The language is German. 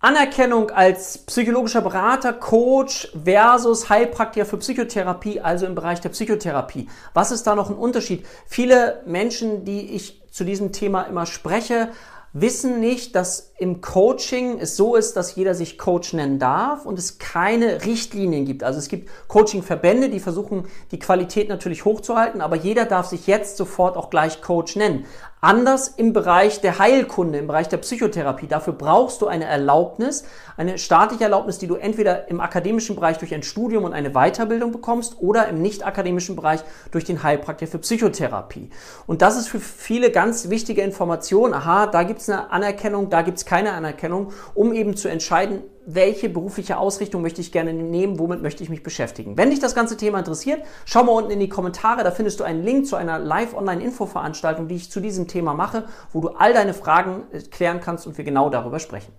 Anerkennung als psychologischer Berater, Coach versus Heilpraktiker für Psychotherapie, also im Bereich der Psychotherapie. Was ist da noch ein Unterschied? Viele Menschen, die ich zu diesem Thema immer spreche, wissen nicht, dass im Coaching es so ist, dass jeder sich Coach nennen darf und es keine Richtlinien gibt. Also es gibt Coachingverbände, die versuchen, die Qualität natürlich hochzuhalten, aber jeder darf sich jetzt sofort auch gleich Coach nennen. Anders im Bereich der Heilkunde, im Bereich der Psychotherapie. Dafür brauchst du eine Erlaubnis, eine staatliche Erlaubnis, die du entweder im akademischen Bereich durch ein Studium und eine Weiterbildung bekommst oder im nicht akademischen Bereich durch den Heilpraktiker für Psychotherapie. Und das ist für viele ganz wichtige Informationen. Aha, da gibt es eine Anerkennung, da gibt es keine Anerkennung, um eben zu entscheiden, welche berufliche Ausrichtung möchte ich gerne nehmen, womit möchte ich mich beschäftigen. Wenn dich das ganze Thema interessiert, schau mal unten in die Kommentare, da findest du einen Link zu einer Live-Online-Info-Veranstaltung, die ich zu diesem Thema mache, wo du all deine Fragen äh, klären kannst und wir genau darüber sprechen.